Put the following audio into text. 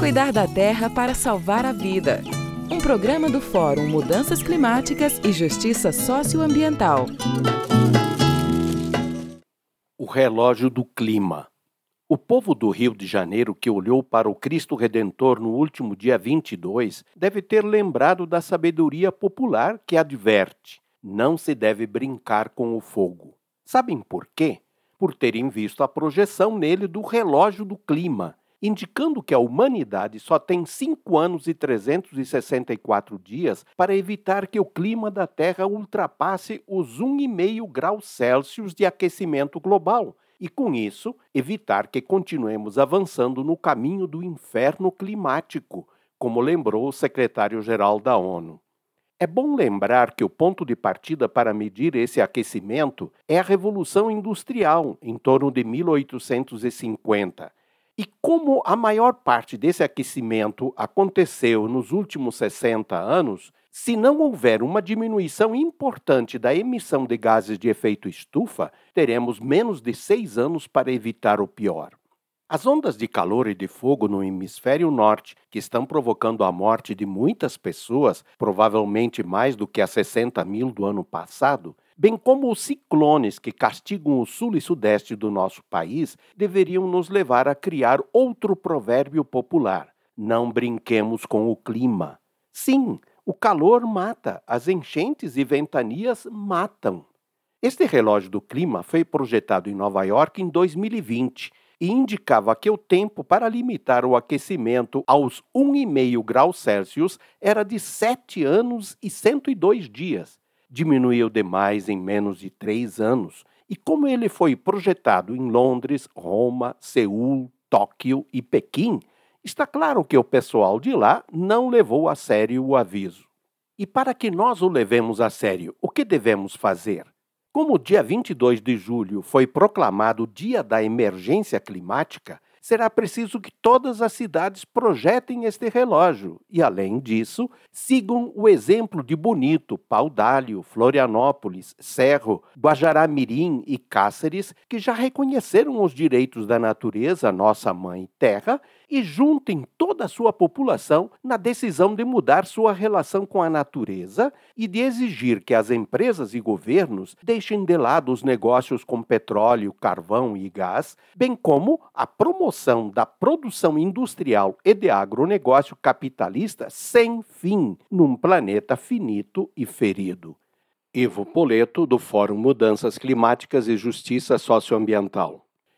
Cuidar da Terra para salvar a vida. Um programa do Fórum Mudanças Climáticas e Justiça Socioambiental. O relógio do clima. O povo do Rio de Janeiro que olhou para o Cristo Redentor no último dia 22 deve ter lembrado da sabedoria popular que adverte: não se deve brincar com o fogo. Sabem por quê? Por terem visto a projeção nele do relógio do clima, indicando que a humanidade só tem 5 anos e 364 dias para evitar que o clima da Terra ultrapasse os 1,5 graus Celsius de aquecimento global. E com isso, evitar que continuemos avançando no caminho do inferno climático, como lembrou o secretário-geral da ONU. É bom lembrar que o ponto de partida para medir esse aquecimento é a Revolução Industrial, em torno de 1850 e como a maior parte desse aquecimento aconteceu nos últimos 60 anos, se não houver uma diminuição importante da emissão de gases de efeito estufa, teremos menos de seis anos para evitar o pior. As ondas de calor e de fogo no hemisfério norte, que estão provocando a morte de muitas pessoas, provavelmente mais do que as 60 mil do ano passado, bem como os ciclones que castigam o sul e sudeste do nosso país, deveriam nos levar a criar outro provérbio popular: não brinquemos com o clima. Sim, o calor mata, as enchentes e ventanias matam. Este relógio do clima foi projetado em Nova York em 2020 e indicava que o tempo para limitar o aquecimento aos 1,5 graus Celsius era de 7 anos e 102 dias diminuiu demais em menos de três anos, e como ele foi projetado em Londres, Roma, Seul, Tóquio e Pequim, está claro que o pessoal de lá não levou a sério o aviso. E para que nós o levemos a sério, o que devemos fazer? Como o dia 22 de julho foi proclamado Dia da Emergência Climática, será preciso que todas as cidades projetem este relógio. E, além disso, sigam o exemplo de Bonito, Paudalho, Florianópolis, Cerro, Guajará-Mirim e Cáceres, que já reconheceram os direitos da natureza, nossa mãe terra, e juntem toda a sua população na decisão de mudar sua relação com a natureza e de exigir que as empresas e governos deixem de lado os negócios com petróleo, carvão e gás, bem como a promoção da produção industrial e de agronegócio capitalista sem fim num planeta finito e ferido. Ivo Poleto, do Fórum Mudanças Climáticas e Justiça Socioambiental.